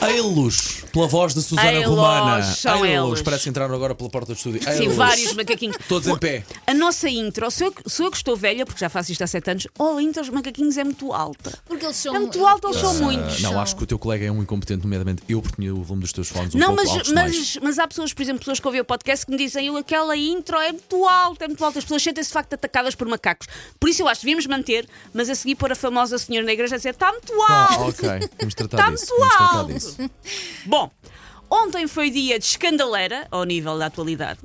Elos, pela voz de Susana Romana. são eles. parece que entraram agora pela porta do estúdio. Sim, vários macaquinhos. Todos em pé. A nossa intro, sou eu, que- sou eu que estou velha, porque já faço isto há 7 anos. Oh, a intro dos macaquinhos é muito alta. Porque eles são. É muito alto, eles são eles muitos. Não, acho que o teu colega é um incompetente, nomeadamente eu, porque tinha o volume dos teus fones um não, pouco mas, altos demais. mas, mas há pessoas, por exemplo, pessoas que ouvem o podcast que me dizem eu, aquela intro é muito alta, é muito alta. As pessoas sentem-se de facto atacadas por macacos. Por isso eu acho que devíamos manter, mas a seguir pôr a famosa senhora na igreja a dizer está muito Ah, alto. ok, vamos tratar Está disso. muito Vamos tratar alto. disso. Bom, ontem foi dia de escandaleira ao nível da atualidade.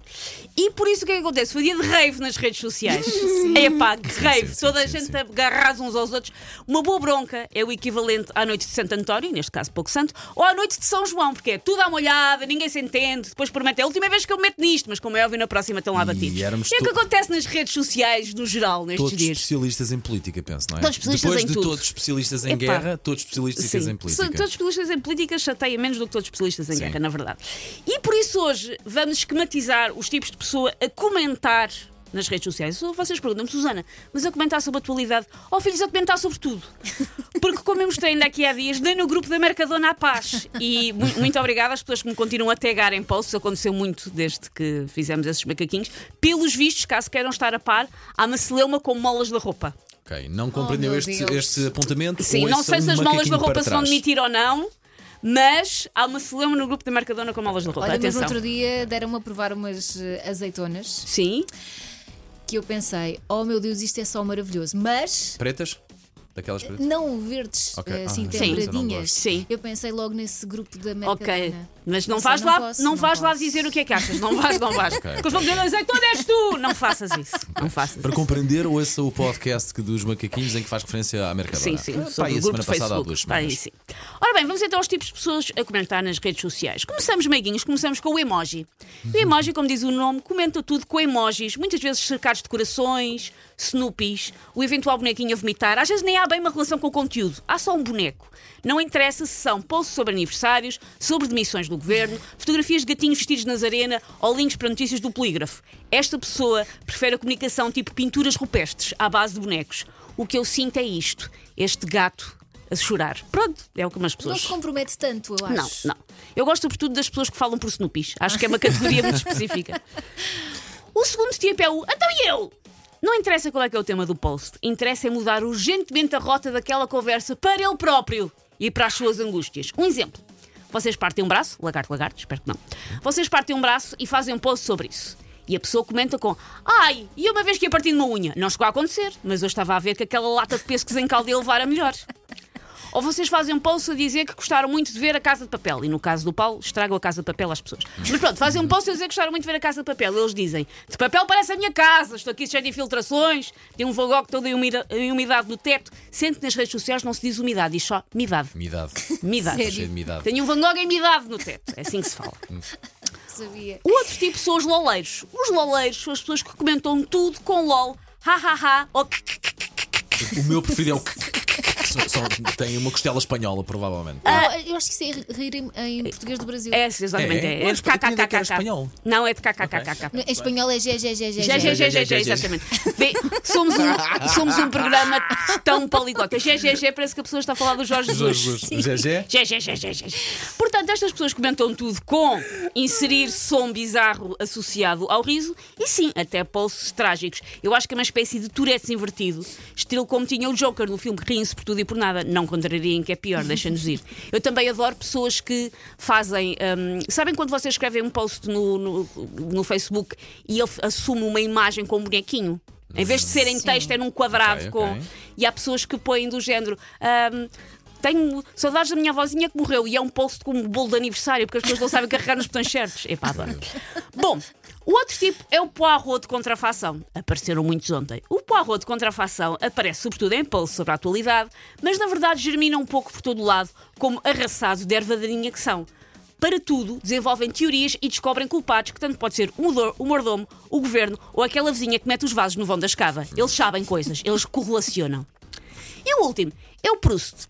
E por isso o que é que acontece? Foi dia de rave nas redes sociais. É pá, que rave. sim, sim, Toda a sim, gente sim. agarrados uns aos outros. Uma boa bronca é o equivalente à noite de Santo António, neste caso pouco santo, ou à noite de São João, porque é tudo à molhada, ninguém se entende. Depois promete, é a última vez que eu me meto nisto, mas como é óbvio, na próxima estão lá E batidos. éramos é o que acontece nas redes sociais, no geral, nestes Todos dias. especialistas em política, penso, não é? Todos especialistas Depois em de tudo. todos especialistas em Epá. guerra, todos especialistas em política. Todos especialistas em política chateiam menos do que todos especialistas em Sim. Guerra, na verdade. E por isso hoje vamos esquematizar os tipos de pessoa a comentar nas redes sociais. Vocês perguntam-me, Susana, mas a comentar sobre a atualidade? Ou filhos, a comentar sobre tudo? Porque, como eu mostrei ainda aqui há dias, dei no grupo da Mercadona à Paz. E mu- muito obrigada às pessoas que me continuam a tagar em posts. Aconteceu muito desde que fizemos esses macaquinhos. Pelos vistos, caso queiram estar a par, há uma celeuma com molas da roupa. Ok, não compreendeu meu este, este apontamento? Sim, ou não sei se as molas da roupa se vão demitir ou não, mas há uma celeuma no grupo da Mercadona com molas da roupa. Olha, mas no Atenção. outro dia deram-me a provar umas eh, azeitonas Sim, que eu pensei, oh meu Deus, isto é só maravilhoso. Mas Pretas? Daquelas pretas? não verdes, Ok. eh, assim Ah, sim. eu não temperadinhas. Sim. Eu pensei logo nesse grupo da Mercadona. ok. Mas não vais lá, posso, não vais lá dizer o que é que achas. Não vais, não vais. Porque eles vão dizer, azeitona és tu. Não faças isso. Não faças Para isso. compreender, ouça o podcast que- dos macaquinhos em que faz referência à Mercadona. Sim, sim, Para sobre aí o a grupo semana passada, há Facebook. duas semanas. sim. Ora bem, vamos então aos tipos de pessoas a comentar nas redes sociais. Começamos, meiguinhos, começamos com o emoji. O emoji, como diz o nome, comenta tudo com emojis, muitas vezes cercados de corações, snoopies, o eventual bonequinho a vomitar. Às vezes nem há bem uma relação com o conteúdo, há só um boneco. Não interessa se são posts sobre aniversários, sobre demissões do governo, fotografias de gatinhos vestidos na arena ou links para notícias do polígrafo. Esta pessoa prefere a comunicação tipo pinturas rupestres, à base de bonecos. O que eu sinto é isto: este gato a chorar. Pronto, é o que umas Não pessoas. se compromete tanto, eu acho. Não, não. Eu gosto sobretudo das pessoas que falam por Snoopies. Acho que é uma categoria muito específica. O segundo tipo é o Então e eu? Não interessa qual é que é o tema do post. Interessa é mudar urgentemente a rota daquela conversa para ele próprio e para as suas angústias. Um exemplo. Vocês partem um braço, lagarto, lagarto, espero que não. Vocês partem um braço e fazem um post sobre isso. E a pessoa comenta com Ai, e uma vez que ia partir uma unha? Não chegou a acontecer, mas eu estava a ver que aquela lata de pêssegos em caldo ia levar a melhor. Ou vocês fazem um post a dizer que gostaram muito de ver a Casa de Papel. E no caso do Paulo, estragam a Casa de Papel às pessoas. Mas pronto, fazem um post a dizer que gostaram muito de ver a Casa de Papel. Eles dizem: De papel parece a minha casa, estou aqui cheio de infiltrações, tem um Van Gogh todo em umida- em umidade no teto. Sendo que nas redes sociais não se diz umidade, diz só midade. Midade. Midade. Sério? Cheio de midade. Tenho um Van Gogh em midade no teto. É assim que se fala. Sabia. O outro tipo são os loleiros. Os loleiros são as pessoas que comentam tudo com lol, ha ha ha ou O meu preferido é o que são- tem uma costela espanhola, provavelmente. Ah, eu acho que isso é rir em, em português do Brasil. É, exatamente. É? É, é Mas kkkk. espanhol. Não, é de kkkk. Em espanhol é G, G, G, G, Gé, gé, gé, gé, gé, exatamente. Vê, somos, um, somos um programa tão poliglota. Gé, parece que a pessoa está a falar do Jorge Jesus. Gé, gé. Portanto, estas pessoas comentam tudo com inserir som bizarro associado ao riso e sim, até posts trágicos. Eu acho que é uma espécie de Tourette's invertido, estilo como tinha o Joker no filme Riem-se por tudo e por nada. Não contrariem que é pior, deixa-nos ir. Eu também adoro pessoas que fazem. hum, sabem quando vocês escrevem um post no, no, no Facebook e ele assume uma imagem com um bonequinho? Em vez de ser em texto, é num quadrado Ok, com. ok. E há pessoas que põem do género. hum, tenho saudades da minha avózinha que morreu e é um post com um bolo de aniversário porque as pessoas não sabem carregar nos botões certos. Epá, adoro. Bom, o outro tipo é o poirot de contrafação. Apareceram muitos ontem. O poirot de contrafação aparece sobretudo em posts sobre a atualidade, mas na verdade germina um pouco por todo o lado, como arraçado de ervadarinha que são. Para tudo, desenvolvem teorias e descobrem culpados que tanto pode ser o mudor- o mordomo, o governo ou aquela vizinha que mete os vasos no vão da escada. Eles sabem coisas, eles correlacionam. E o último é o Proust.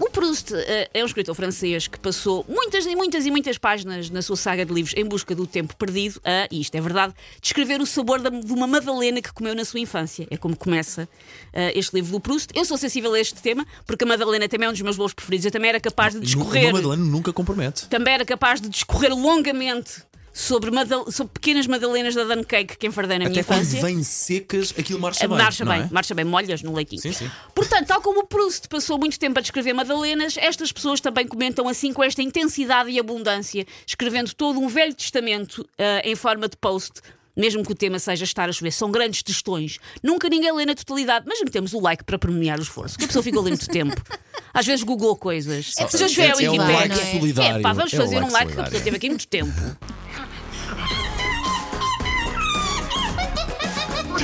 O Proust eh, é um escritor francês que passou muitas e muitas e muitas páginas na sua saga de livros em busca do tempo perdido a, e isto é verdade, descrever o sabor da- de uma madalena que comeu na sua infância. É como começa eh, este livro do Proust. Eu sou sensível a este tema, porque a madalena também é um dos meus bolos preferidos. Eu também era capaz de discorrer, Uma Madalena nunca compromete. também era capaz de discorrer longamente sobre, madal- sobre pequenas madalenas da Dan Cake que enfardei na minha Até quando infância. vêm secas, aquilo marcha bem. Marcha bem, é? marcha bem, molhas no leitinho. Sim, sim. Portanto, tal como o Proust passou muito tempo a descrever Madalenas, estas pessoas também comentam assim com esta intensidade e abundância, escrevendo todo um velho testamento ah, em forma de post. Mesmo que o tema seja estar a chover, são grandes textões. Nunca ninguém lê na totalidade, mas metemos o like para premiar o esforço. Que a pessoa ficou ali muito tempo. Às vezes googlou coisas. É Se já estiver a é um Wikipedia, like é? solidário. É, pá, vamos É um fazer um like que a pessoa teve aqui muito tempo.